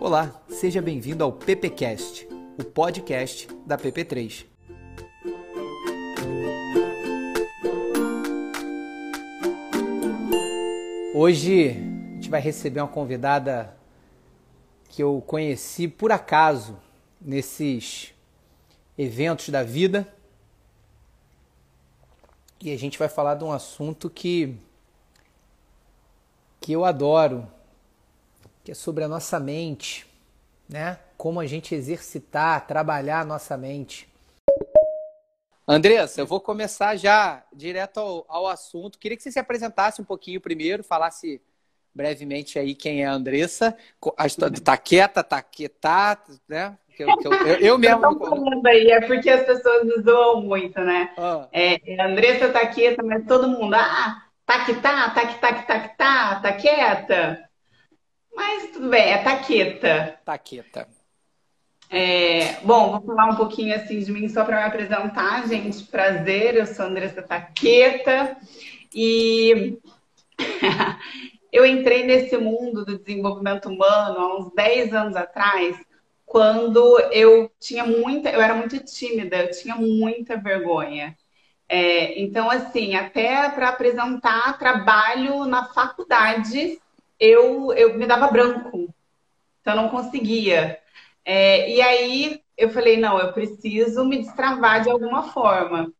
Olá, seja bem-vindo ao PPcast, o podcast da PP3. Hoje a gente vai receber uma convidada que eu conheci por acaso nesses eventos da vida. E a gente vai falar de um assunto que que eu adoro, que é sobre a nossa mente, né? Como a gente exercitar, trabalhar a nossa mente. Andressa, eu vou começar já direto ao, ao, assunto. Queria que você se apresentasse um pouquinho primeiro, falasse brevemente aí quem é a Andressa. A história, tá quieta, tá quieta, né? Eu, eu, eu, eu mesmo. Eu falando aí, é porque as pessoas me zoam muito, né? Ah. É, Andressa tá quieta, mas todo mundo, ah, tá que tá, tá que tá que tá que tá, tá quieta. Mas tudo bem, é taqueta. Taqueta. É, bom, vou falar um pouquinho assim de mim só para me apresentar, gente. Prazer, eu sou Andressa Taqueta e eu entrei nesse mundo do desenvolvimento humano há uns 10 anos atrás, quando eu tinha muita, eu era muito tímida, eu tinha muita vergonha. É, então, assim, até para apresentar trabalho na faculdade, eu, eu me dava branco. Então, eu não conseguia. É, e aí, eu falei, não, eu preciso me destravar de alguma forma.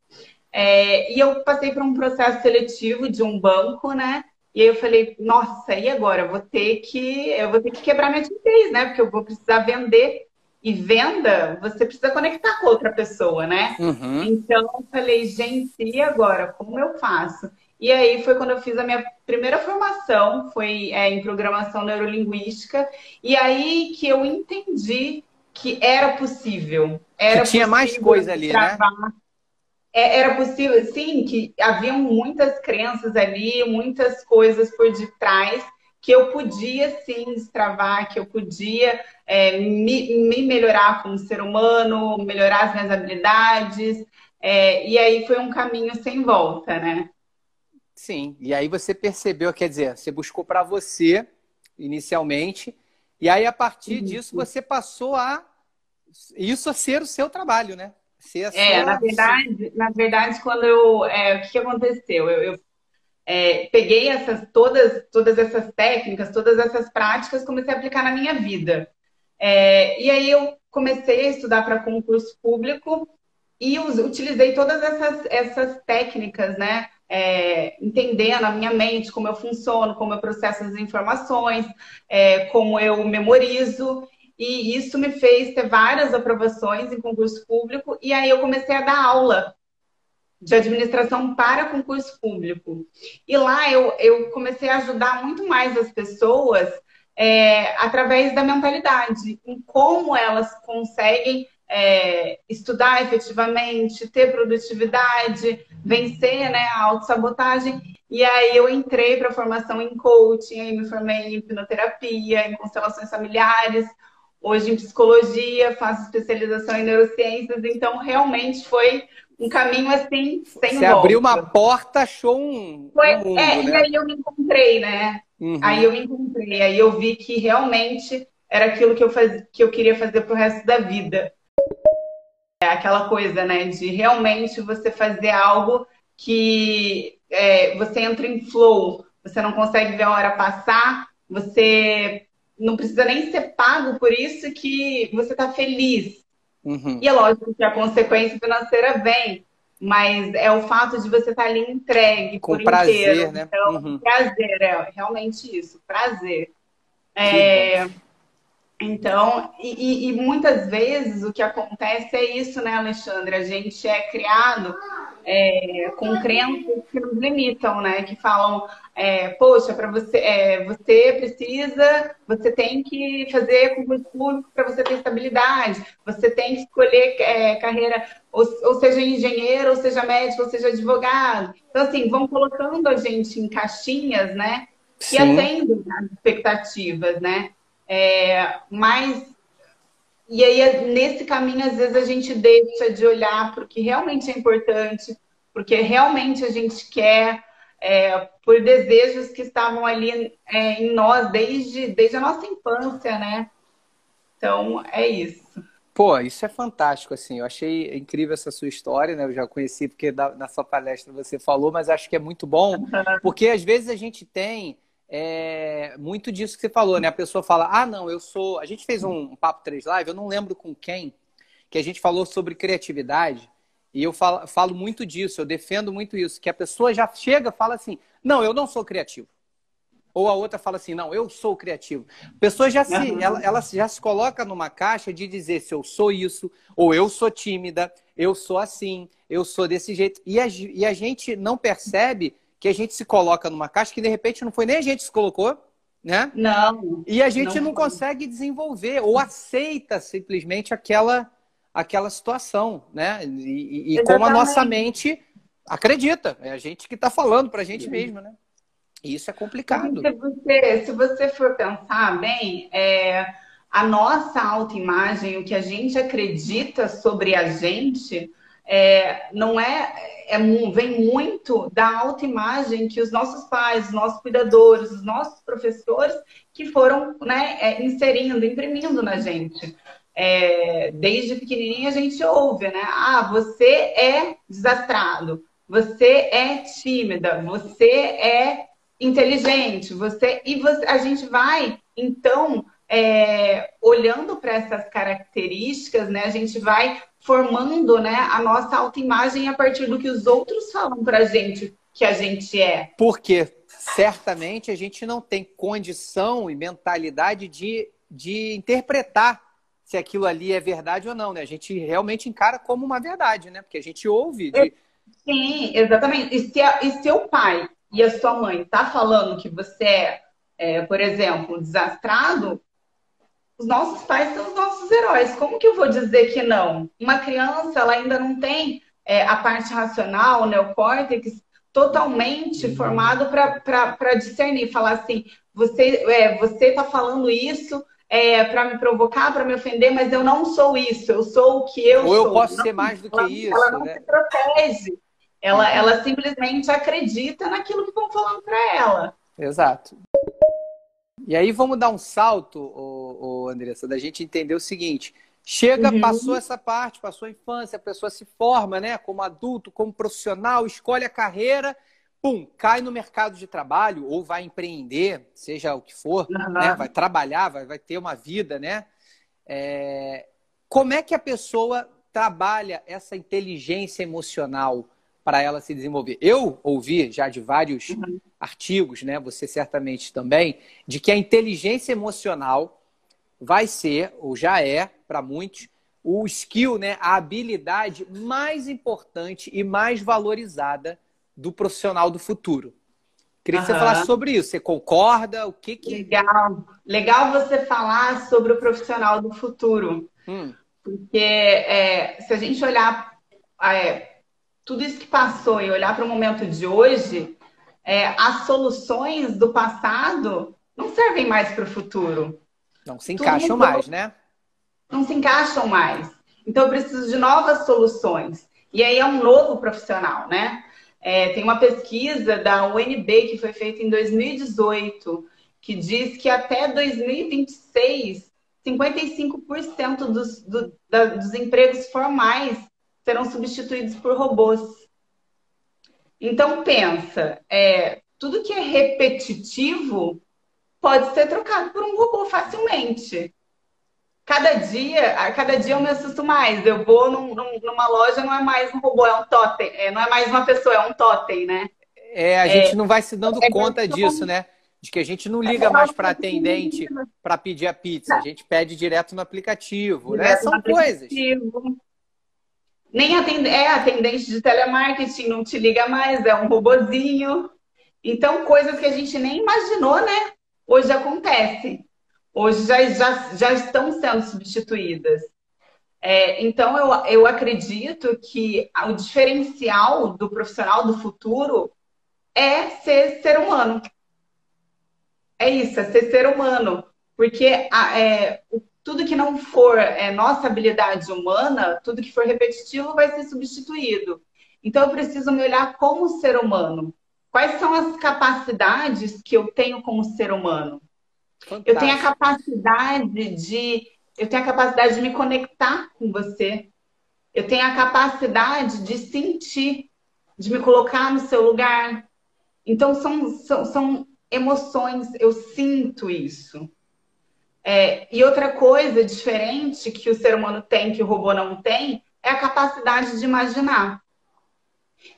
É, e eu passei por um processo seletivo de um banco, né? E aí eu falei, nossa, e agora? Eu vou ter que, eu vou ter que quebrar minha timidez, né? Porque eu vou precisar vender. E venda, você precisa conectar com outra pessoa, né? Uhum. Então eu falei, gente, e agora? Como eu faço? E aí foi quando eu fiz a minha primeira formação, foi é, em programação neurolinguística, e aí que eu entendi que era possível. Era que tinha possível mais coisa ali, né? travar. né? Era possível, sim, que haviam muitas crenças ali, muitas coisas por detrás que eu podia sim destravar, que eu podia é, me, me, melhorar como ser humano, melhorar as minhas habilidades. É, e aí foi um caminho sem volta, né? Sim, e aí você percebeu, quer dizer, você buscou para você inicialmente, e aí a partir disso você passou a isso a ser o seu trabalho, né? Ser é, sua... na verdade, na verdade, quando eu. É, o que, que aconteceu? Eu, eu é, peguei essas todas, todas essas técnicas, todas essas práticas, comecei a aplicar na minha vida. É, e aí eu comecei a estudar para concurso público e utilizei todas essas, essas técnicas, né? É, entendendo a minha mente, como eu funciono, como eu processo as informações, é, como eu memorizo. E isso me fez ter várias aprovações em concurso público. E aí eu comecei a dar aula de administração para concurso público. E lá eu, eu comecei a ajudar muito mais as pessoas é, através da mentalidade, em como elas conseguem é, estudar efetivamente, ter produtividade, vencer né, a autossabotagem. E aí eu entrei para a formação em coaching, aí me formei em hipnoterapia, em constelações familiares, hoje em psicologia, faço especialização em neurociências, então realmente foi um caminho assim, sem Você volta. abriu uma porta, achou um, foi, um mundo, é, né? E aí eu me encontrei, né? Uhum. Aí eu me encontrei, aí eu vi que realmente era aquilo que eu, faz... que eu queria fazer pro resto da vida. É aquela coisa, né, de realmente você fazer algo que é, você entra em flow, você não consegue ver a hora passar, você não precisa nem ser pago por isso que você está feliz. Uhum. E é lógico que a consequência financeira vem, mas é o fato de você estar tá ali entregue Com por prazer, inteiro. Né? Então, uhum. prazer, é realmente isso, prazer. É, então, e, e, muitas vezes o que acontece é isso, né, Alexandre? A gente é criado é, com crenças que nos limitam, né? Que falam, é, poxa, para você, é, você precisa, você tem que fazer concurso público para você ter estabilidade, você tem que escolher é, carreira, ou, ou, seja engenheiro, ou seja médico, ou seja advogado. Então, assim, vão colocando a gente em caixinhas, né? Que Sim. atendem às expectativas, né? É, mas e aí nesse caminho às vezes a gente deixa de olhar para o que realmente é importante, porque realmente a gente quer é, por desejos que estavam ali é, em nós desde, desde a nossa infância, né? Então, é isso. Pô, isso é fantástico, assim. Eu achei incrível essa sua história, né? Eu já conheci porque na sua palestra você falou, mas acho que é muito bom, porque às vezes a gente tem é, muito disso que você falou, né? A pessoa fala, ah, não, eu sou. A gente fez um, um Papo 3 Live, eu não lembro com quem, que a gente falou sobre criatividade, e eu falo, falo muito disso, eu defendo muito isso, que a pessoa já chega e fala assim, não, eu não sou criativo. Ou a outra fala assim, não, eu sou criativo. A pessoa já se, uhum. ela, ela já se coloca numa caixa de dizer se eu sou isso, ou eu sou tímida, eu sou assim, eu sou desse jeito. E a, e a gente não percebe que a gente se coloca numa caixa que de repente não foi nem a gente que se colocou, né? Não. E a gente não, não consegue desenvolver ou aceita simplesmente aquela aquela situação, né? E, e como a nossa mente acredita, é a gente que está falando para a gente mesmo, né? E isso é complicado. Se você, se você for pensar bem, é, a nossa autoimagem, o que a gente acredita sobre a gente, é, não é, é, vem muito da autoimagem que os nossos pais, os nossos cuidadores, os nossos professores que foram né, é, inserindo, imprimindo na gente. É, desde pequenininha a gente ouve, né? Ah, você é desastrado, você é tímida, você é inteligente, você e você, a gente vai então é, olhando para essas características, né, a gente vai formando né, a nossa autoimagem a partir do que os outros falam para a gente que a gente é. Porque certamente a gente não tem condição e mentalidade de, de interpretar se aquilo ali é verdade ou não, né? A gente realmente encara como uma verdade, né? Porque a gente ouve. De... Sim, exatamente. E se, a, e seu pai e a sua mãe tá falando que você é, é, por exemplo, desastrado, os nossos pais são os nossos heróis. Como que eu vou dizer que não? Uma criança, ela ainda não tem é, a parte racional, o neocórtex, totalmente uhum. formado para discernir, falar assim, você é, você está falando isso é, para me provocar, para me ofender, mas eu não sou isso, eu sou o que eu Ou sou. Ou eu posso não, ser mais do que ela, isso. Ela não né? se protege. Ela, uhum. ela simplesmente acredita naquilo que estão falando para ela. Exato. E aí vamos dar um salto, Andressa, da gente entender o seguinte. Chega, uhum. passou essa parte, passou a infância, a pessoa se forma, né, como adulto, como profissional, escolhe a carreira, pum, cai no mercado de trabalho ou vai empreender, seja o que for, uhum. né, vai trabalhar, vai, vai ter uma vida, né? É... Como é que a pessoa trabalha essa inteligência emocional? para ela se desenvolver. Eu ouvi já de vários uhum. artigos, né, você certamente também, de que a inteligência emocional vai ser, ou já é, para muitos, o skill, né, a habilidade mais importante e mais valorizada do profissional do futuro. Queria que uhum. você falasse sobre isso. Você concorda? O que que... Legal. Legal você falar sobre o profissional do futuro. Hum. Porque é, se a gente olhar é, tudo isso que passou e olhar para o momento de hoje, é, as soluções do passado não servem mais para o futuro. Não se encaixam mais, né? Não se encaixam mais. Então, eu preciso de novas soluções. E aí é um novo profissional, né? É, tem uma pesquisa da UNB que foi feita em 2018 que diz que até 2026, 55% dos, do, da, dos empregos formais serão substituídos por robôs. Então pensa, é, tudo que é repetitivo pode ser trocado por um robô facilmente. Cada dia, a cada dia eu me assusto mais. Eu vou num, numa loja, não é mais um robô, é um totem. É, não é mais uma pessoa, é um totem, né? É, a gente é, não vai se dando é conta disso, né? De que a gente não liga mais para atendente para pedir a pizza. A gente pede direto no aplicativo, né? direto né? São coisas. Nem atend é atendente de telemarketing, não te liga mais, é um robozinho. Então, coisas que a gente nem imaginou, né? Hoje acontece. Hoje já, já, já estão sendo substituídas. É, então, eu, eu acredito que o diferencial do profissional do futuro é ser ser humano. É isso, é ser ser humano. Porque a, é, tudo que não for é, nossa habilidade humana, tudo que for repetitivo vai ser substituído. Então eu preciso me olhar como ser humano. Quais são as capacidades que eu tenho como ser humano? Fantástico. Eu tenho a capacidade de eu tenho a capacidade de me conectar com você. Eu tenho a capacidade de sentir, de me colocar no seu lugar. Então, são, são, são emoções, eu sinto isso. É, e outra coisa diferente que o ser humano tem, que o robô não tem, é a capacidade de imaginar.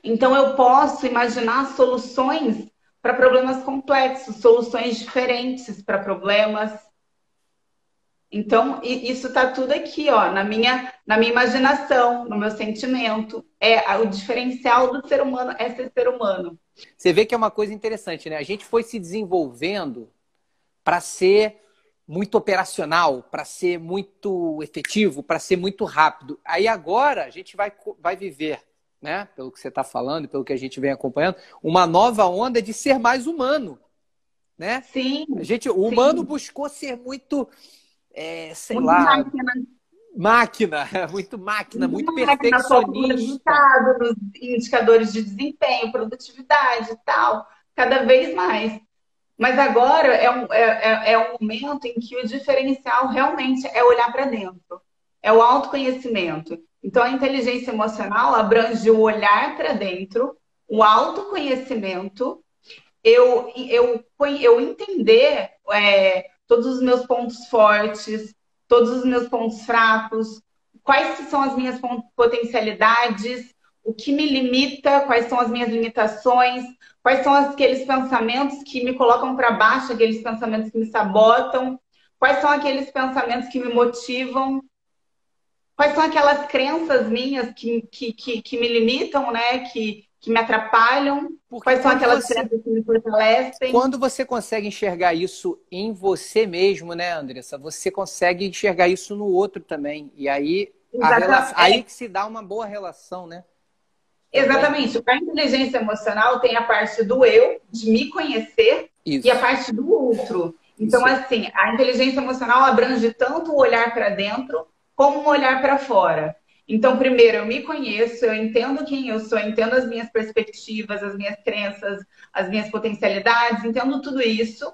Então, eu posso imaginar soluções para problemas complexos, soluções diferentes para problemas. Então, isso está tudo aqui, ó, na minha, na minha imaginação, no meu sentimento. É o diferencial do ser humano é ser ser humano. Você vê que é uma coisa interessante, né? A gente foi se desenvolvendo para ser muito operacional, para ser muito efetivo, para ser muito rápido. Aí agora a gente vai, vai viver, né? Pelo que você está falando, pelo que a gente vem acompanhando, uma nova onda de ser mais humano, né? Sim. A gente, o humano sim. buscou ser muito, é, sei muito lá, máquina. máquina, muito máquina, muito, muito perfeccionista. Nos indicadores de desempenho, produtividade e tal, cada vez mais. Mas agora é um, é, é, é um momento em que o diferencial realmente é olhar para dentro, é o autoconhecimento. Então, a inteligência emocional abrange o olhar para dentro, o autoconhecimento, eu, eu, eu entender é, todos os meus pontos fortes, todos os meus pontos fracos, quais são as minhas potencialidades, o que me limita, quais são as minhas limitações, quais são aqueles pensamentos que me colocam para baixo, aqueles pensamentos que me sabotam, quais são aqueles pensamentos que me motivam, quais são aquelas crenças minhas que, que, que, que me limitam, né? Que, que me atrapalham? Porque Quais são aquelas você, crenças que me fortalecem? Quando você consegue enxergar isso em você mesmo, né, Andressa? Você consegue enxergar isso no outro também. E aí, relação, aí que se dá uma boa relação, né? Exatamente. A inteligência emocional tem a parte do eu, de me conhecer, Isso. e a parte do outro. Então, Isso. assim, a inteligência emocional abrange tanto o olhar para dentro como um olhar para fora. Então, primeiro, eu me conheço, eu entendo quem eu sou, entendo as minhas perspectivas, as minhas crenças, as minhas potencialidades, entendo tudo isso.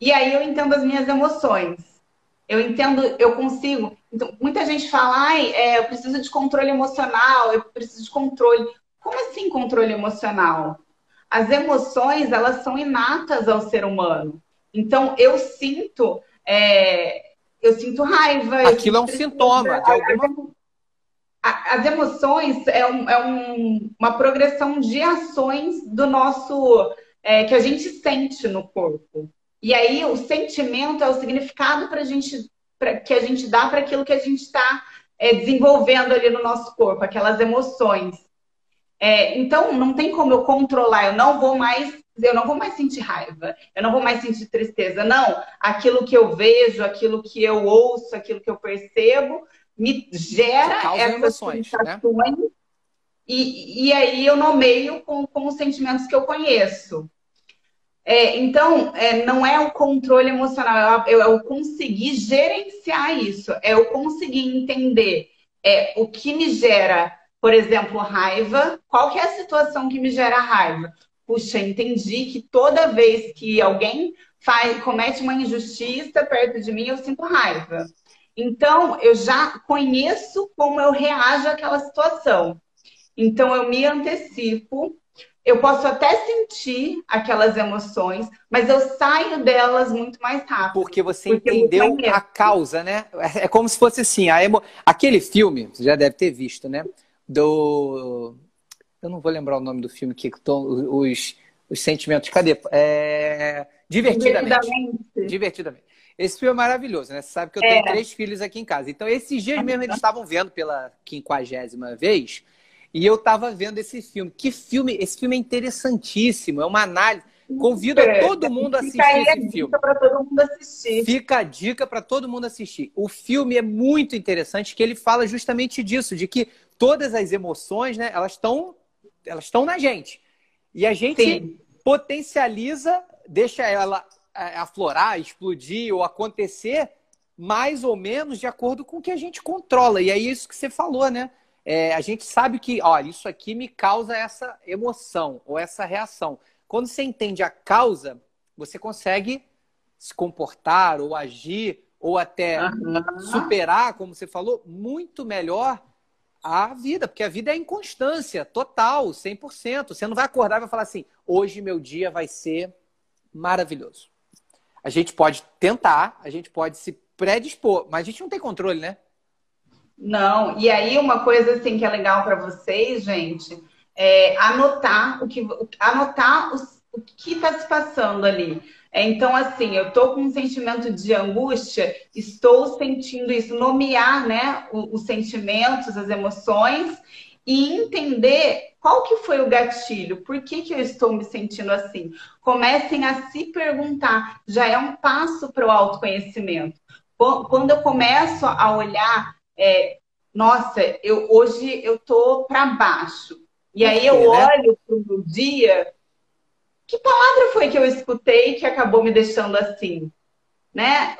E aí eu entendo as minhas emoções. Eu entendo, eu consigo. Então, muita gente fala, ai, é, eu preciso de controle emocional, eu preciso de controle. Como assim controle emocional? As emoções, elas são inatas ao ser humano. Então, eu sinto, é, eu sinto raiva. Aquilo é um sintoma de alguma... As emoções é, um, é um, uma progressão de ações do nosso... É, que a gente sente no corpo. E aí, o sentimento é o significado pra gente, pra, que a gente dá para aquilo que a gente está é, desenvolvendo ali no nosso corpo, aquelas emoções. É, então, não tem como eu controlar, eu não vou mais, eu não vou mais sentir raiva, eu não vou mais sentir tristeza. Não, aquilo que eu vejo, aquilo que eu ouço, aquilo que eu percebo, me gera essas emoções, sensações. Né? E, e aí eu nomeio com, com os sentimentos que eu conheço. É, então, é, não é o controle emocional, é, é o conseguir gerenciar isso, é o conseguir entender é, o que me gera por exemplo, raiva. Qual que é a situação que me gera raiva? Puxa, entendi que toda vez que alguém faz, comete uma injustiça perto de mim, eu sinto raiva. Então, eu já conheço como eu reajo àquela situação. Então, eu me antecipo. Eu posso até sentir aquelas emoções, mas eu saio delas muito mais rápido. Porque você porque entendeu a causa, né? É como se fosse assim, emo... aquele filme, você já deve ter visto, né? do. Eu não vou lembrar o nome do filme que estão os, os sentimentos. Cadê? É... Divertidamente. Divertidamente. Divertidamente. Esse filme é maravilhoso, né? Você sabe que eu tenho é. três filhos aqui em casa. Então, esses dias mesmo eles estavam vendo pela quinquagésima vez e eu estava vendo esse filme. Que filme! Esse filme é interessantíssimo. É uma análise. Convido a todo mundo a assistir Fica esse filme. para todo mundo assistir. Fica a dica para todo mundo assistir. O filme é muito interessante, que ele fala justamente disso, de que todas as emoções, né, elas estão elas estão na gente. E a gente Sim. potencializa, deixa ela é, aflorar, explodir ou acontecer mais ou menos de acordo com o que a gente controla. E é isso que você falou, né? É, a gente sabe que, olha, isso aqui me causa essa emoção ou essa reação. Quando você entende a causa, você consegue se comportar ou agir ou até uhum. superar, como você falou, muito melhor a vida, porque a vida é inconstância total, 100%. Você não vai acordar e vai falar assim: hoje meu dia vai ser maravilhoso. A gente pode tentar, a gente pode se predispor, mas a gente não tem controle, né? Não, e aí uma coisa assim que é legal para vocês, gente, é anotar o que anotar os, o que está se passando ali. É, então, assim, eu estou com um sentimento de angústia, estou sentindo isso, nomear né, os, os sentimentos, as emoções e entender qual que foi o gatilho, por que, que eu estou me sentindo assim. Comecem a se perguntar, já é um passo para o autoconhecimento. Quando eu começo a olhar, é, nossa, eu, hoje eu estou para baixo, e aí eu né? olho para o dia que palavra foi que eu escutei que acabou me deixando assim? Né?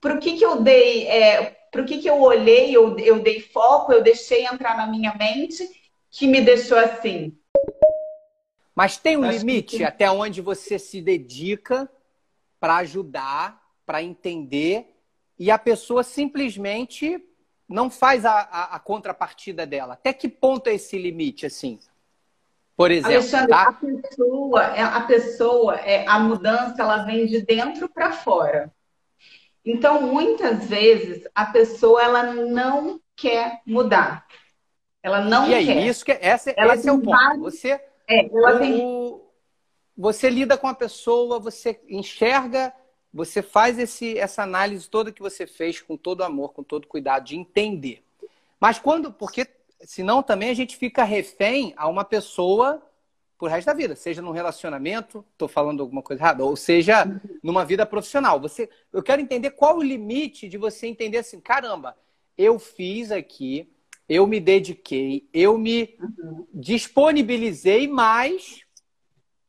Para o que, que eu dei, é, para o que, que eu olhei, eu, eu dei foco, eu deixei entrar na minha mente que me deixou assim. Mas tem um Acho limite que... até onde você se dedica para ajudar, para entender, e a pessoa simplesmente não faz a, a, a, contrapartida dela. Até que ponto é esse limite, assim? Por exemplo, Alexandre, tá? a pessoa, é, a pessoa, é, a mudança, ela vem de dentro para fora. Então, muitas vezes, a pessoa ela não quer mudar. Ela não e aí, quer. Isso que, essa, ela esse é o ponto. Você, é, o, tem... você lida com a pessoa, você enxerga, você faz esse, essa análise toda que você fez com todo amor, com todo cuidado de entender. Mas quando, porque senão também a gente fica refém a uma pessoa por resto da vida, seja num relacionamento, estou falando alguma coisa errada, ou seja numa vida profissional. Você, eu quero entender qual o limite de você entender assim, caramba, eu fiz aqui, eu me dediquei, eu me uhum. disponibilizei, mas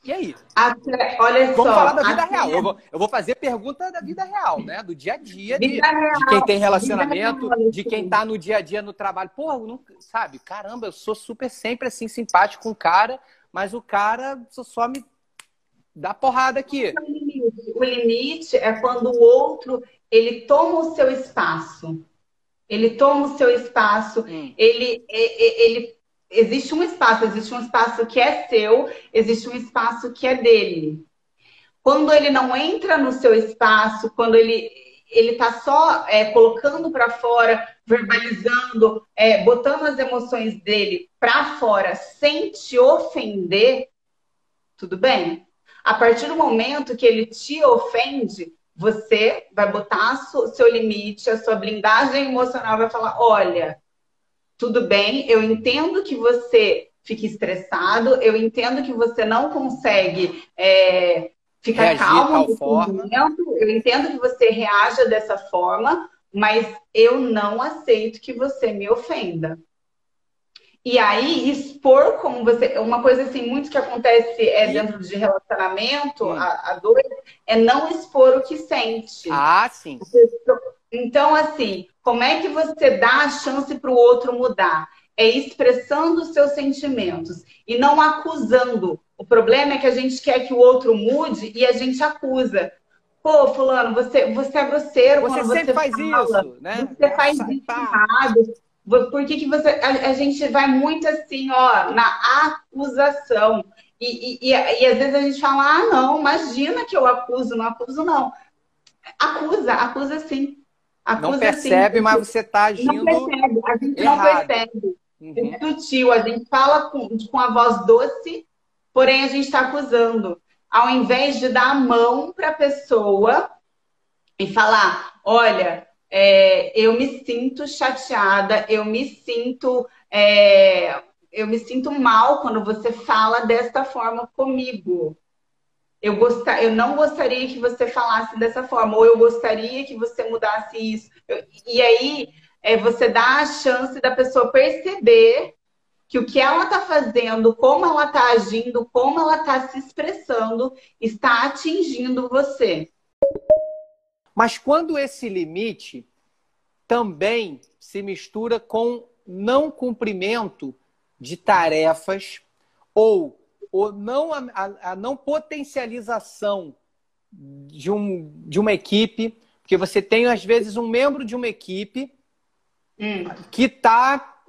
e aí? Até, olha Vamos só, falar da vida real. Eu vou, eu vou, fazer pergunta da vida real, né? Do dia a dia, de, real, de quem tem relacionamento, real, de quem tá no dia a dia no trabalho. Pô, não, sabe? Caramba, eu sou super sempre assim, simpático com o cara, mas o cara só me dá porrada aqui. O limite é quando o outro ele toma o seu espaço. Ele toma o seu espaço, hum. ele, ele existe um espaço, existe um espaço que é seu, existe um espaço que é dele. Quando ele não entra no seu espaço, quando ele ele está só é, colocando para fora, verbalizando, é, botando as emoções dele para fora, sem te ofender, tudo bem? A partir do momento que ele te ofende, você vai botar seu limite, a sua blindagem emocional vai falar: olha, tudo bem, eu entendo que você fique estressado, eu entendo que você não consegue é, ficar Reagir calmo no forma. momento, eu entendo que você reaja dessa forma, mas eu não aceito que você me ofenda. E aí, expor como você. Uma coisa assim, muito que acontece é dentro de relacionamento, a, a dois, é não expor o que sente. Ah, sim. Então, assim, como é que você dá a chance para o outro mudar? É expressando os seus sentimentos e não acusando. O problema é que a gente quer que o outro mude e a gente acusa. Pô, fulano, você, você é grosseiro você quando você faz fala. isso, né? Você faz isso errado. Por que, que você. A, a, gente vai muito assim, ó, na acusação. E, e, e, e, às vezes a gente fala, ah, não, imagina que eu acuso, não acuso, não. Acusa, acusa sim. Acusa, não percebe, sim, mas você está agindo. Não percebe, a gente errado. não percebe. Uhum. É sutil, a gente fala com, com a voz doce, porém a gente está acusando. Ao invés de dar a mão para a pessoa e falar: olha, é, eu me sinto chateada, eu me sinto. É, eu me sinto mal quando você fala desta forma comigo eu, gostar, eu não gostaria que você falasse dessa forma, ou eu gostaria que você mudasse isso. Eu, e aí é, você dá a chance da pessoa perceber que o que ela está fazendo, como ela está agindo, como ela está se expressando, está atingindo você. Mas quando esse limite também se mistura com não cumprimento de tarefas ou ou não a, a, não potencialização de, um, de uma equipe, Porque você tem, às vezes, um membro de uma equipe hum. que está,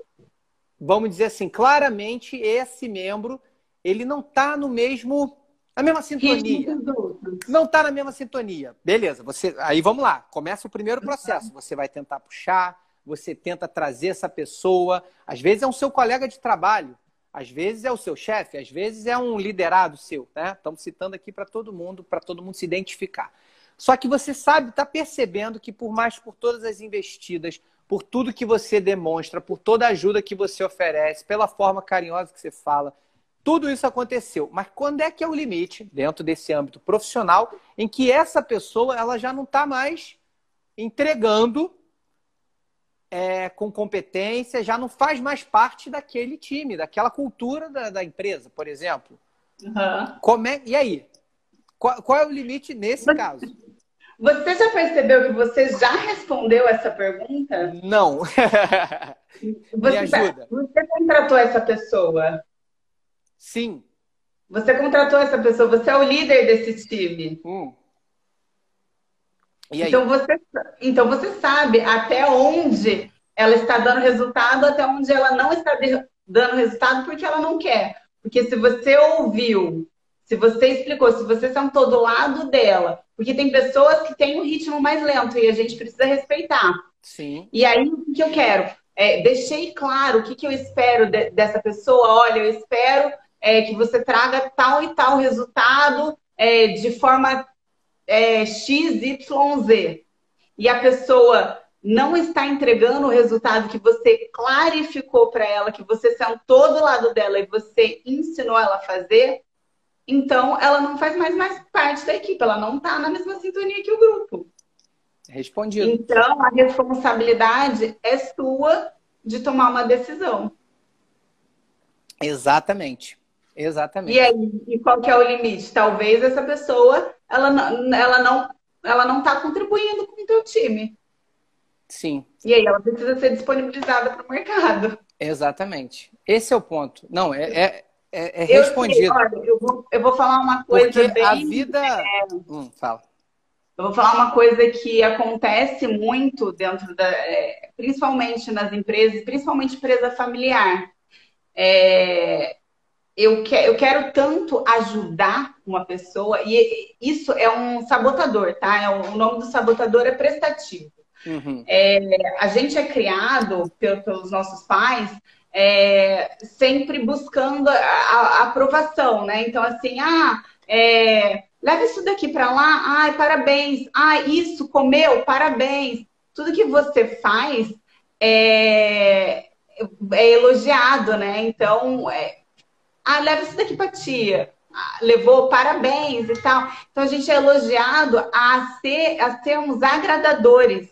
vamos dizer assim, claramente esse membro, ele não está no mesmo, na mesma sintonia. Não está na mesma sintonia. Beleza, você, aí vamos lá, começa o primeiro processo. Você vai tentar puxar, você tenta trazer essa pessoa, às vezes é um seu colega de trabalho, às vezes é o seu chefe, às vezes é um liderado seu, né? Estamos citando aqui para todo mundo, para todo mundo se identificar. Só que você sabe, está percebendo que por mais por todas as investidas, por tudo que você demonstra, por toda a ajuda que você oferece, pela forma carinhosa que você fala, tudo isso aconteceu. Mas quando é que é o limite dentro desse âmbito profissional em que essa pessoa ela já não está mais entregando é, com competência, já não faz mais parte daquele time, daquela cultura da, da empresa, por exemplo. Uhum. Como é, e aí? Qual, qual, é o limite nesse caso? Você já percebeu que você já respondeu essa pergunta? Não. você, ajuda. Você contratou essa pessoa? Sim. Você contratou essa pessoa, você é o líder desse time. Hum. Então você, então você sabe até onde ela está dando resultado, até onde ela não está dando resultado porque ela não quer. Porque se você ouviu, se você explicou, se você sentou do lado dela, porque tem pessoas que têm um ritmo mais lento e a gente precisa respeitar. Sim. E aí, o que eu quero? É, deixei claro o que, que eu espero de, dessa pessoa. Olha, eu espero é, que você traga tal e tal resultado é, de forma é, X, Y, Z, e a pessoa não está entregando o resultado que você clarificou para ela, que você sentou do lado dela e você ensinou ela a fazer, então ela não faz mais, mais parte da equipe, ela não está na mesma sintonia que o grupo. Respondido. Então a responsabilidade é sua de tomar uma decisão. Exatamente. Exatamente. E aí, e qual que é o limite? Talvez essa pessoa ela não, ela não, ela não está contribuindo com o teu time. Sim. E aí ela precisa ser disponibilizada para o mercado. Exatamente. Esse é o ponto. Não, é, é, é, é respondido. Eu, olha, eu, vou, eu vou falar uma coisa Porque bem... a vida... É... Hum, fala. Eu vou falar uma coisa que acontece muito dentro da... É, principalmente nas empresas, principalmente empresa familiar. É, eu, que, eu quero tanto ajudar uma pessoa, e isso é um sabotador, tá? É, o nome do sabotador é prestativo. Uhum. É, a gente é criado pelos nossos pais é, sempre buscando a, a, aprovação, né? Então, assim, ah, é, leva isso daqui para lá, ai, parabéns, ah, isso, comeu, parabéns. Tudo que você faz é, é elogiado, né? Então, é, ah, leva isso daqui pra tia. Ah, levou parabéns e tal. Então a gente é elogiado a, ser, a sermos agradadores.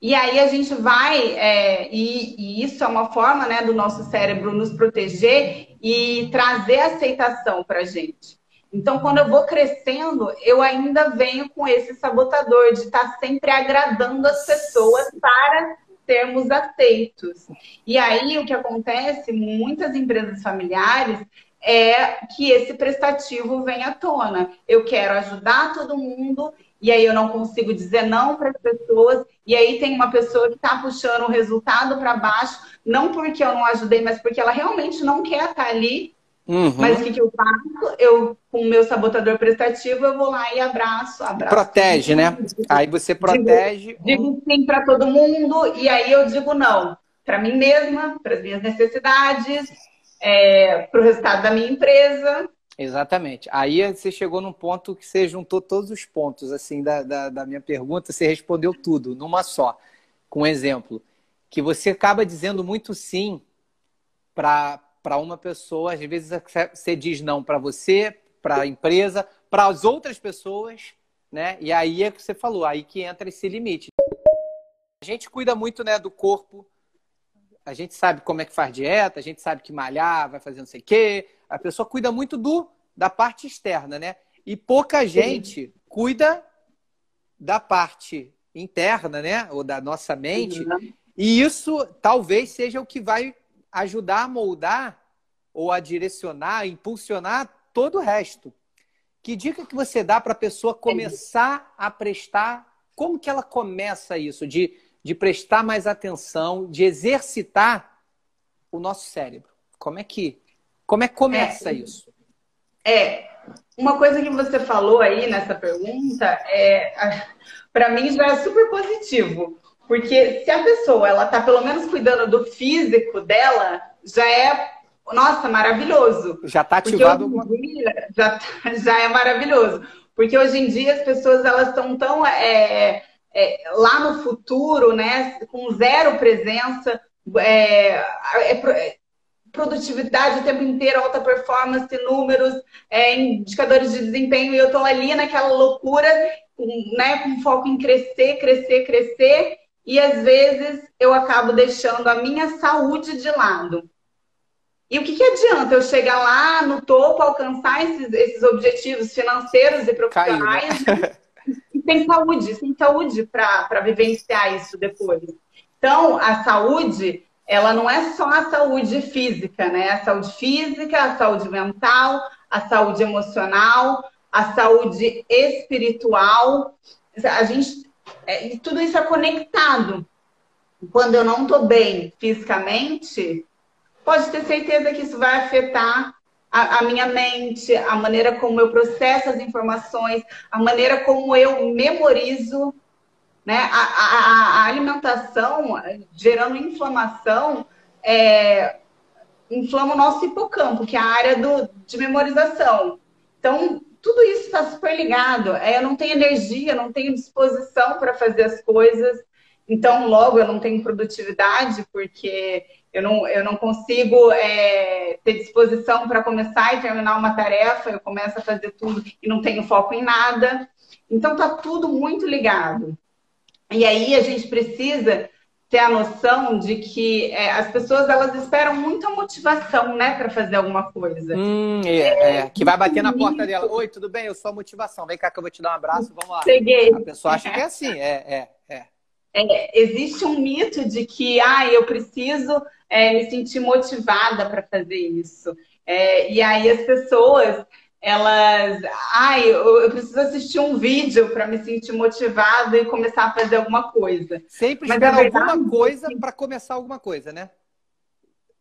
E aí a gente vai, é, e, e, isso é uma forma né, do nosso cérebro nos proteger e trazer aceitação para a gente. Então, quando eu vou crescendo, eu ainda venho com esse sabotador de estar sempre agradando as pessoas para sermos aceitos. E aí o que acontece, muitas empresas familiares, é que esse prestativo vem à tona. Eu quero ajudar todo mundo e aí eu não consigo dizer não para as pessoas, e aí tem uma pessoa que está puxando o resultado para baixo, não porque eu não ajudei, mas porque ela realmente não quer estar tá ali Uhum. Mas o que, que, eu faço? Eu, com o meu sabotador prestativo, eu vou lá e abraço. abraço protege, né? Aí você protege. Digo, digo sim para todo mundo, e aí eu digo não. Para mim mesma, para as minhas necessidades, é, para o resultado da minha empresa. Exatamente. Aí você chegou num ponto que você juntou todos os pontos assim da, da, da minha pergunta, você respondeu tudo numa só, com um exemplo. Que você acaba dizendo muito sim para para uma pessoa, às vezes você diz não para você, para a empresa, para as outras pessoas, né? E aí é que você falou, aí que entra esse limite. A gente cuida muito, né, do corpo. A gente sabe como é que faz dieta, a gente sabe que malhar, vai fazer não sei o quê. A pessoa cuida muito do da parte externa, né? E pouca gente cuida da parte interna, né? Ou da nossa mente. Uhum. E isso talvez seja o que vai ajudar a moldar ou a direcionar, a impulsionar todo o resto. Que dica que você dá para a pessoa começar a prestar como que ela começa isso? De, de prestar mais atenção, de exercitar o nosso cérebro. Como é que, como é que começa é, isso? É, uma coisa que você falou aí nessa pergunta, é, para mim já é super positivo. Porque se a pessoa ela tá pelo menos cuidando do físico dela, já é, nossa, maravilhoso. Já está ativado alguma dia, já, já é maravilhoso. Porque hoje em dia as pessoas elas estão tão é, é, lá no futuro, né, com zero presença, é, é, é produtividade o tempo inteiro, alta performance, números, é, indicadores de desempenho, e eu estou ali naquela loucura, né, com foco em crescer, crescer, crescer, e às vezes eu acabo deixando a minha saúde de lado. E o que, que adianta eu chegar lá no topo, alcançar esses, esses objetivos financeiros e profissionais né? e sem saúde, sem saúde para vivenciar isso depois. Então, a saúde, ela não é só a saúde física, né? A saúde física, a saúde mental, a saúde emocional, a saúde espiritual. A gente é, e tudo isso é conectado. Quando eu não estou bem fisicamente, pode ter certeza que isso vai afetar a, a, minha mente, a maneira como eu processo as informações, a maneira como eu memorizo. Né? A, a, a alimentação gerando inflamação é, inflama o nosso hipocampo, que é a área do, de memorização. Então, tudo isso está super ligado. É, eu não tenho energia, não tenho disposição para fazer as coisas. Então, logo, eu não tenho produtividade, porque eu não, eu não consigo é, ter disposição para começar e terminar uma tarefa. Eu começo a fazer tudo e não tenho foco em nada. Então, está tudo muito ligado. E aí, a gente precisa ter a noção de que é, as pessoas elas esperam muita motivação, né, para fazer alguma coisa. Hum, é, é, que vai bater na porta dela. Oi, tudo bem? Eu sou a motivação. Vem cá que eu vou te dar um abraço. Vamos lá. Peguei. A pessoa acha que é assim. É, é, é. é existe um mito de que, ah, eu preciso é, me sentir motivada para fazer isso. É, e aí as pessoas elas, ai, eu, eu preciso assistir um vídeo para me sentir motivado e começar a fazer alguma coisa. Sempre Mas, espera verdade, alguma coisa para começar alguma coisa, né?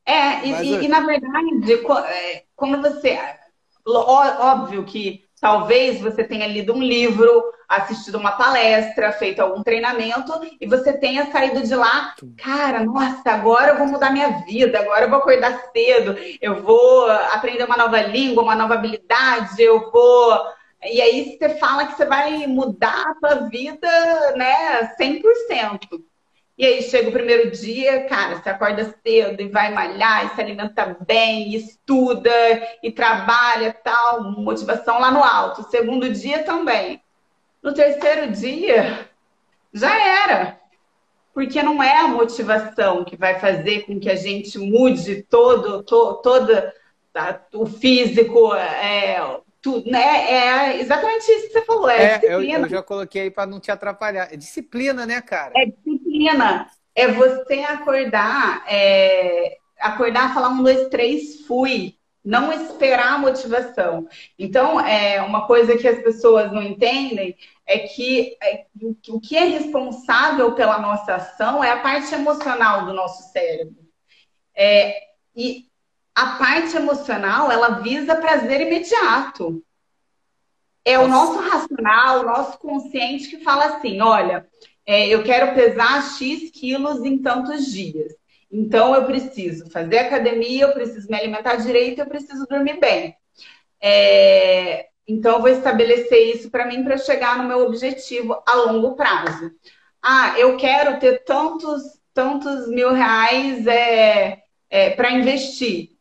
É, e, e, e, na verdade, é, quando você. Óbvio que talvez você tenha lido um livro, assistido uma palestra, feito algum treinamento e você tenha saído de lá, cara, nossa, agora eu vou mudar minha vida, agora eu vou acordar cedo, eu vou aprender uma nova língua, uma nova habilidade, eu vou. E aí você fala que você vai mudar a sua vida, né, 100%. E aí chega o primeiro dia, cara, você acorda cedo e vai malhar, e se alimenta bem, e estuda, e trabalha tal, motivação lá no alto. O segundo dia também. No terceiro dia, já era. Porque não é a motivação que vai fazer com que a gente mude todo, to, toda tá, o físico, é, tudo, né? É exatamente isso que você falou. É, é eu, eu, já coloquei para não te atrapalhar. É disciplina, né, cara? É disciplina. É você acordar, é, acordar, falar um, dois, três, fui não esperar a motivação. Então, é uma coisa que as pessoas não entendem é que é, o que é responsável pela nossa ação é a parte emocional do nosso cérebro. É, e a parte emocional, ela visa prazer imediato. É o nosso racional, o nosso consciente que fala assim: olha, é, eu quero pesar X quilos em tantos dias. Então, eu preciso fazer academia, eu preciso me alimentar direito, eu preciso dormir bem. É, então, eu vou estabelecer isso para mim para chegar no meu objetivo a longo prazo. Ah, eu quero ter tantos, tantos mil reais é, é, para investir.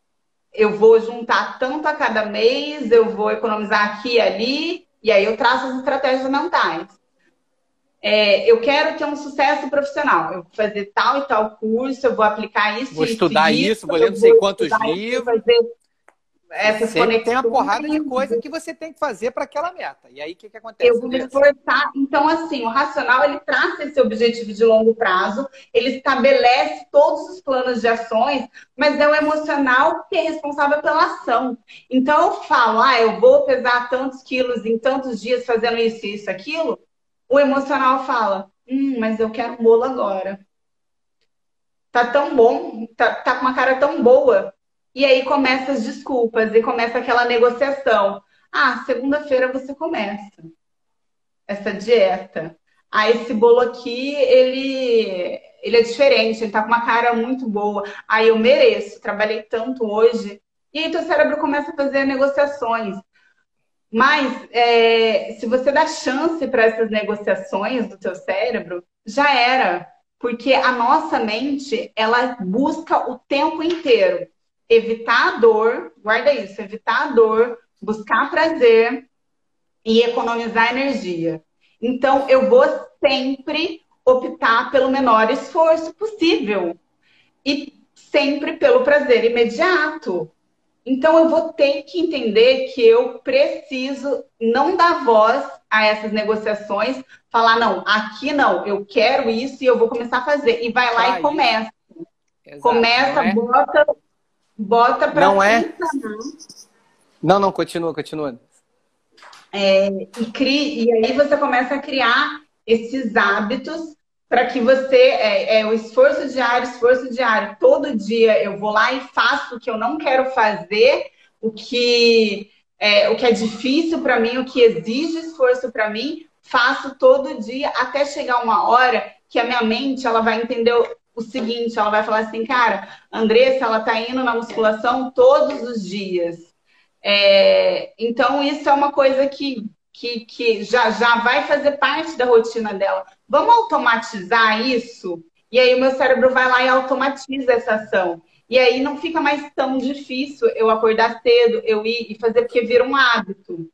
Eu vou juntar tanto a cada mês, eu vou economizar aqui e ali, e aí eu traço as estratégias mentais. É, eu quero ter um sucesso profissional. Eu vou fazer tal e tal curso, eu vou aplicar isso. Vou estudar isso, isso, vou ler não sei quantos livros. Fazer essas Sempre tem uma porrada de coisa que você tem que fazer para aquela meta. E aí, o que, que acontece? Eu vou me esforçar. Então, assim, o racional, ele traça esse objetivo de longo prazo, ele estabelece todos os planos de ações, mas é o emocional que é responsável pela ação. Então, eu falo, ah, eu vou pesar tantos quilos em tantos dias fazendo isso, isso, aquilo. O emocional fala: hum, mas eu quero um bolo agora. Tá tão bom, tá, tá com uma cara tão boa. E aí começa as desculpas e começa aquela negociação. Ah, segunda-feira você começa essa dieta. Ah, esse bolo aqui, ele, ele é diferente, ele tá com uma cara muito boa. Ah, eu mereço, trabalhei tanto hoje. E aí teu cérebro começa a fazer negociações. Mas é, se você dá chance para essas negociações do teu cérebro, já era. Porque a nossa mente, ela busca o tempo inteiro evitar a dor, guarda isso, evitar a dor, buscar prazer e economizar energia. Então, eu vou sempre optar pelo menor esforço possível e sempre pelo prazer imediato. Então, eu vou ter que entender que eu preciso não dar voz a essas negociações, falar, não, aqui não, eu quero isso e eu vou começar a fazer. E vai lá ah, e começa. Exato, começa, é? bota, bota para Não é? Não, não, continua, continua. É, e, crie, e aí você começa a criar esses hábitos para que você, é, é, o esforço diário, esforço diário, todo dia eu vou lá e faço o que eu não quero fazer, o que é, o que é difícil para mim, o que exige esforço para mim, faço todo dia até chegar uma hora que a minha mente ela vai entender o seguinte, ela vai falar assim, cara, Andressa, ela tá indo na musculação todos os dias. É, então, isso é uma coisa que que, que já, já vai fazer parte da rotina dela. Vamos automatizar isso? E aí o meu cérebro vai lá e automatiza essa ação. E aí não fica mais tão difícil eu acordar cedo, eu ir e fazer, porque vira um hábito.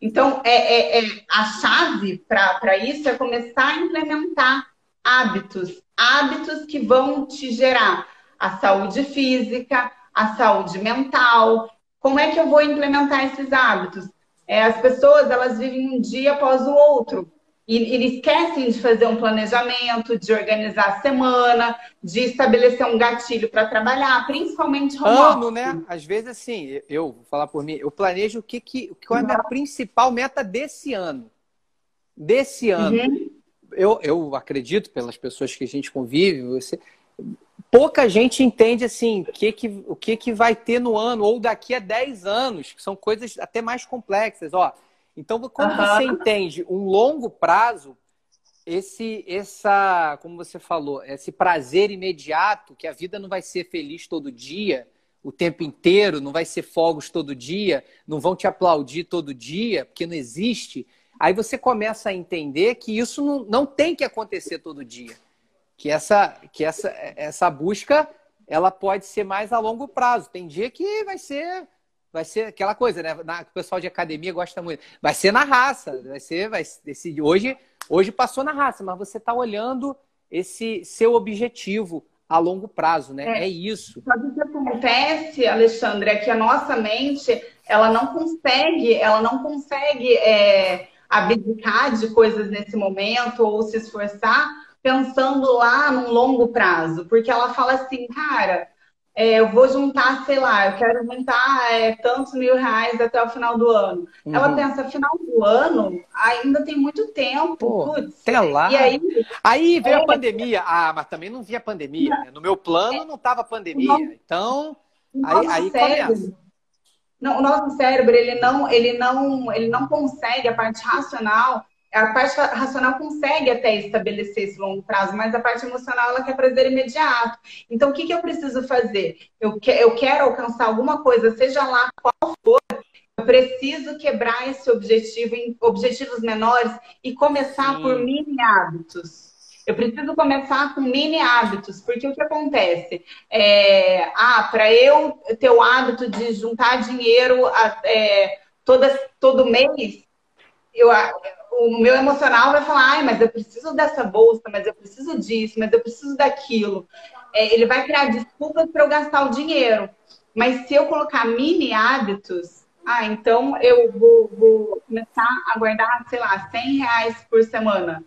Então, é, é, é a chave para isso é começar a implementar hábitos. Hábitos que vão te gerar a saúde física, a saúde mental. Como é que eu vou implementar esses hábitos? É, as pessoas elas vivem um dia após o outro. E, e esquecem de fazer um planejamento, de organizar a semana, de estabelecer um gatilho para trabalhar, principalmente home Ano, né? Às vezes, assim, eu vou falar por mim, eu planejo o que, que qual é a minha principal meta desse ano. Desse ano. Uhum. Eu, eu acredito, pelas pessoas que a gente convive, você, pouca gente entende assim que que, o que, que vai ter no ano ou daqui a 10 anos, que são coisas até mais complexas. Ó. Então, quando uhum. você entende um longo prazo, esse, essa, como você falou, esse prazer imediato, que a vida não vai ser feliz todo dia, o tempo inteiro, não vai ser fogos todo dia, não vão te aplaudir todo dia, porque não existe. Aí você começa a entender que isso não, não tem que acontecer todo dia que essa, que essa, essa busca ela pode ser mais a longo prazo. Tem dia que vai ser vai ser aquela coisa, né? Na, o pessoal de academia gosta muito. Vai ser na raça, vai ser, vai esse, hoje hoje passou na raça, mas você está olhando esse seu objetivo a longo prazo, né? É, é isso. Sabe o que acontece, Alexandre, é que a nossa mente ela não consegue, ela não consegue é, abdicar de coisas nesse momento ou se esforçar pensando lá num longo prazo, porque ela fala assim, cara, é, eu vou juntar, sei lá, eu quero juntar é, tantos mil reais até o final do ano. Uhum. Ela pensa, final do ano ainda tem muito tempo. Pô, putz, até lá. E aí, aí veio é... a pandemia. Ah, mas também não via pandemia. Né? No meu plano não estava pandemia. Então, aí, aí começa. Não, o nosso cérebro, ele não, ele não, ele não consegue a parte racional a parte racional consegue até estabelecer esse longo prazo, mas a parte emocional ela quer prazer imediato. Então, o que, que eu preciso fazer? Eu, que, eu quero alcançar alguma coisa, seja lá qual for, eu preciso quebrar esse objetivo em objetivos menores e começar Sim. por mini hábitos. Eu preciso começar com mini hábitos, porque o que acontece? É, ah, para eu ter o hábito de juntar dinheiro é, toda, todo mês, eu, o meu emocional vai falar, ai, mas eu preciso dessa bolsa, mas eu preciso disso, mas eu preciso daquilo. É, ele vai criar desculpas para eu gastar o dinheiro. Mas se eu colocar mini hábitos, ah, então eu vou, vou começar a guardar, sei lá, 100 reais por semana.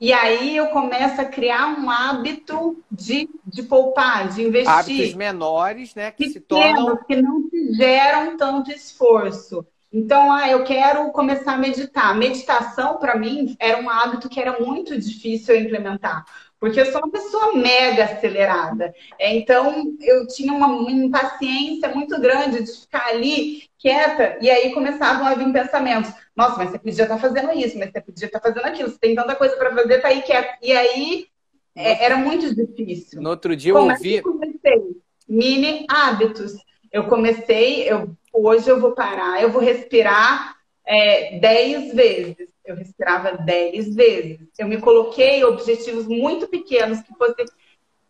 E aí eu começo a criar um hábito de, de poupar, de investir. Hábitos menores, né? Que se tornam. Que não geram tanto esforço. Então, ah, eu quero começar a meditar. Meditação, para mim, era um hábito que era muito difícil eu implementar, porque eu sou uma pessoa mega acelerada. É, então, eu tinha uma impaciência muito grande de ficar ali quieta, e aí começavam a vir pensamentos. Nossa, mas você podia estar fazendo isso, mas você podia estar fazendo aquilo, você tem tanta coisa para fazer, tá aí quieto. E aí, é, era muito difícil. No outro dia eu Como ouvi... É eu comecei? Mini hábitos. Eu comecei, eu, hoje eu vou parar, eu vou respirar é, dez vezes. Eu respirava dez vezes. Eu me coloquei objetivos muito pequenos que fossem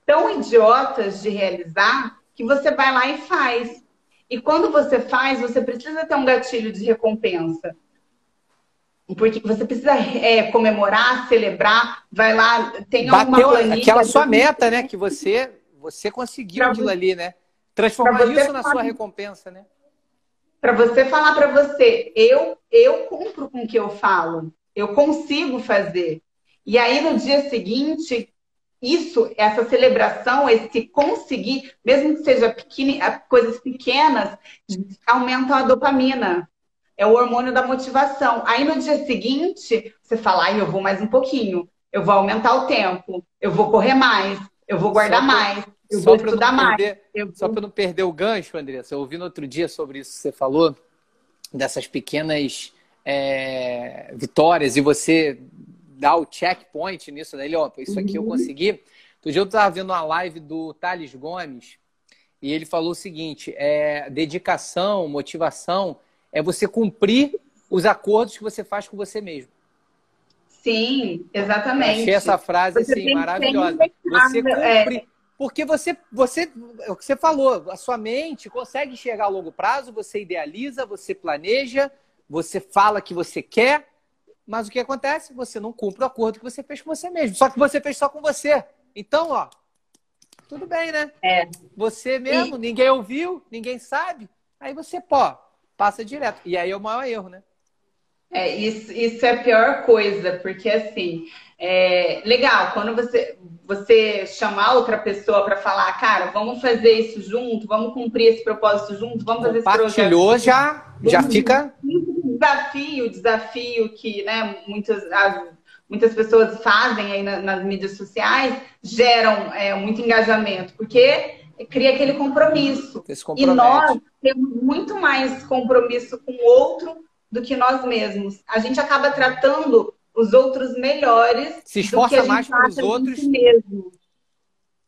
tão idiotas de realizar que você vai lá e faz. E quando você faz, você precisa ter um gatilho de recompensa. Porque você precisa é, comemorar, celebrar, vai lá, tem Bateu uma planilha. Aquela sua meta, né? Que você, você conseguiu aquilo ali, né? Transformar isso na sua recompensa, né? Para você falar para você, eu, eu cumpro com o que eu falo, eu consigo fazer. E aí no dia seguinte, isso, essa celebração, esse conseguir, mesmo que seja pequeno, coisas pequenas, aumentam a dopamina. É o hormônio da motivação. Aí no dia seguinte, você fala, ah, eu vou mais um pouquinho, eu vou aumentar o tempo, eu vou correr mais, eu vou guardar mais, eu só vou estudar mais. Perder, eu... Só para não perder o gancho, Andressa, eu ouvi no outro dia sobre isso que você falou, dessas pequenas é, vitórias, e você dá o checkpoint nisso daí, ó, isso aqui eu uhum. consegui. Outro dia eu estava vendo uma live do Thales Gomes, e ele falou o seguinte: é, dedicação, motivação, é você cumprir os acordos que você faz com você mesmo. Sim, exatamente. Eu achei essa frase assim, maravilhosa. Você é. cumpre. É... Porque você, você, é o que você falou, a sua mente consegue enxergar a longo prazo, você idealiza, você planeja, você fala que você quer, mas o que acontece? Você não cumpre o acordo que você fez com você mesmo. Só que você fez só com você. Então, ó, tudo bem, né? É. Você mesmo, e... ninguém ouviu, ninguém sabe. Aí você, pô, passa direto. E aí é o maior erro, né? É, isso, isso é a pior coisa, porque assim, é legal, quando você, você chamar outra pessoa para falar, cara, vamos fazer isso junto, vamos cumprir esse propósito junto, vamos fazer esse projeto. já, já fica. Desafio, desafio que né, muitas, as, muitas pessoas fazem aí nas, nas mídias sociais geram é, muito engajamento, porque cria aquele compromisso. E nós temos muito mais compromisso com o outro do que nós mesmos. A gente acaba tratando os outros melhores. Se esforça mais para os outros. Mesmo.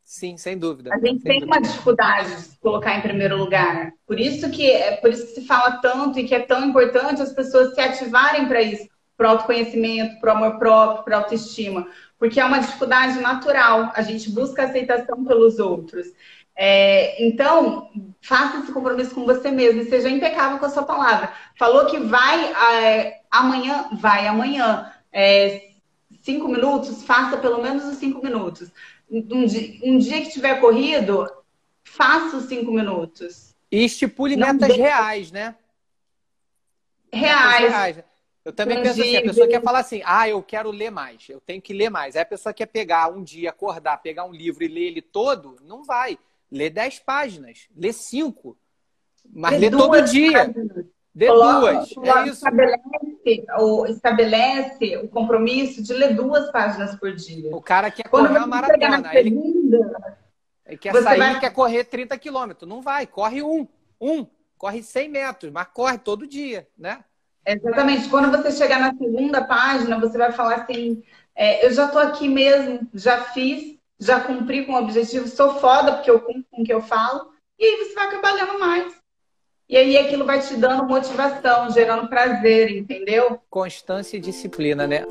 Sim, sem dúvida. A gente tem dúvida. uma dificuldade de se colocar em primeiro lugar. Por isso que é por isso que se fala tanto e que é tão importante as pessoas se ativarem para isso, para o autoconhecimento, para o amor próprio, para a autoestima, porque é uma dificuldade natural. A gente busca aceitação pelos outros. É, então, faça esse compromisso com você mesmo e seja impecável com a sua palavra. Falou que vai é, amanhã, vai amanhã. É, cinco minutos, faça pelo menos os cinco minutos. Um dia, um dia que tiver corrido, faça os cinco minutos. E estipule Não metas reais, né? Reais. Metas reais. Eu também penso assim, a pessoa quer falar assim, ah, eu quero ler mais, eu tenho que ler mais. Aí a pessoa quer pegar um dia, acordar, pegar um livro e ler ele todo, não vai. Lê 10 páginas, lê 5. Mas lê, lê todo dia. Páginas. Dê duas. É isso. Estabelece, ou estabelece o compromisso de ler duas páginas por dia. O cara quer Quando correr uma maratona. Segunda, ele, ele quer sair vai... quer correr 30 quilômetros. Não vai, corre um. Um. Corre 100 metros, mas corre todo dia, né? Exatamente. Quando você chegar na segunda página, você vai falar assim: é, eu já estou aqui mesmo, já fiz, já cumpri com o objetivo, sou foda porque eu cumpro com o que eu falo. E aí você vai acabar lendo mais. E aí aquilo vai te dando motivação, gerando prazer, entendeu? Constância e disciplina, né?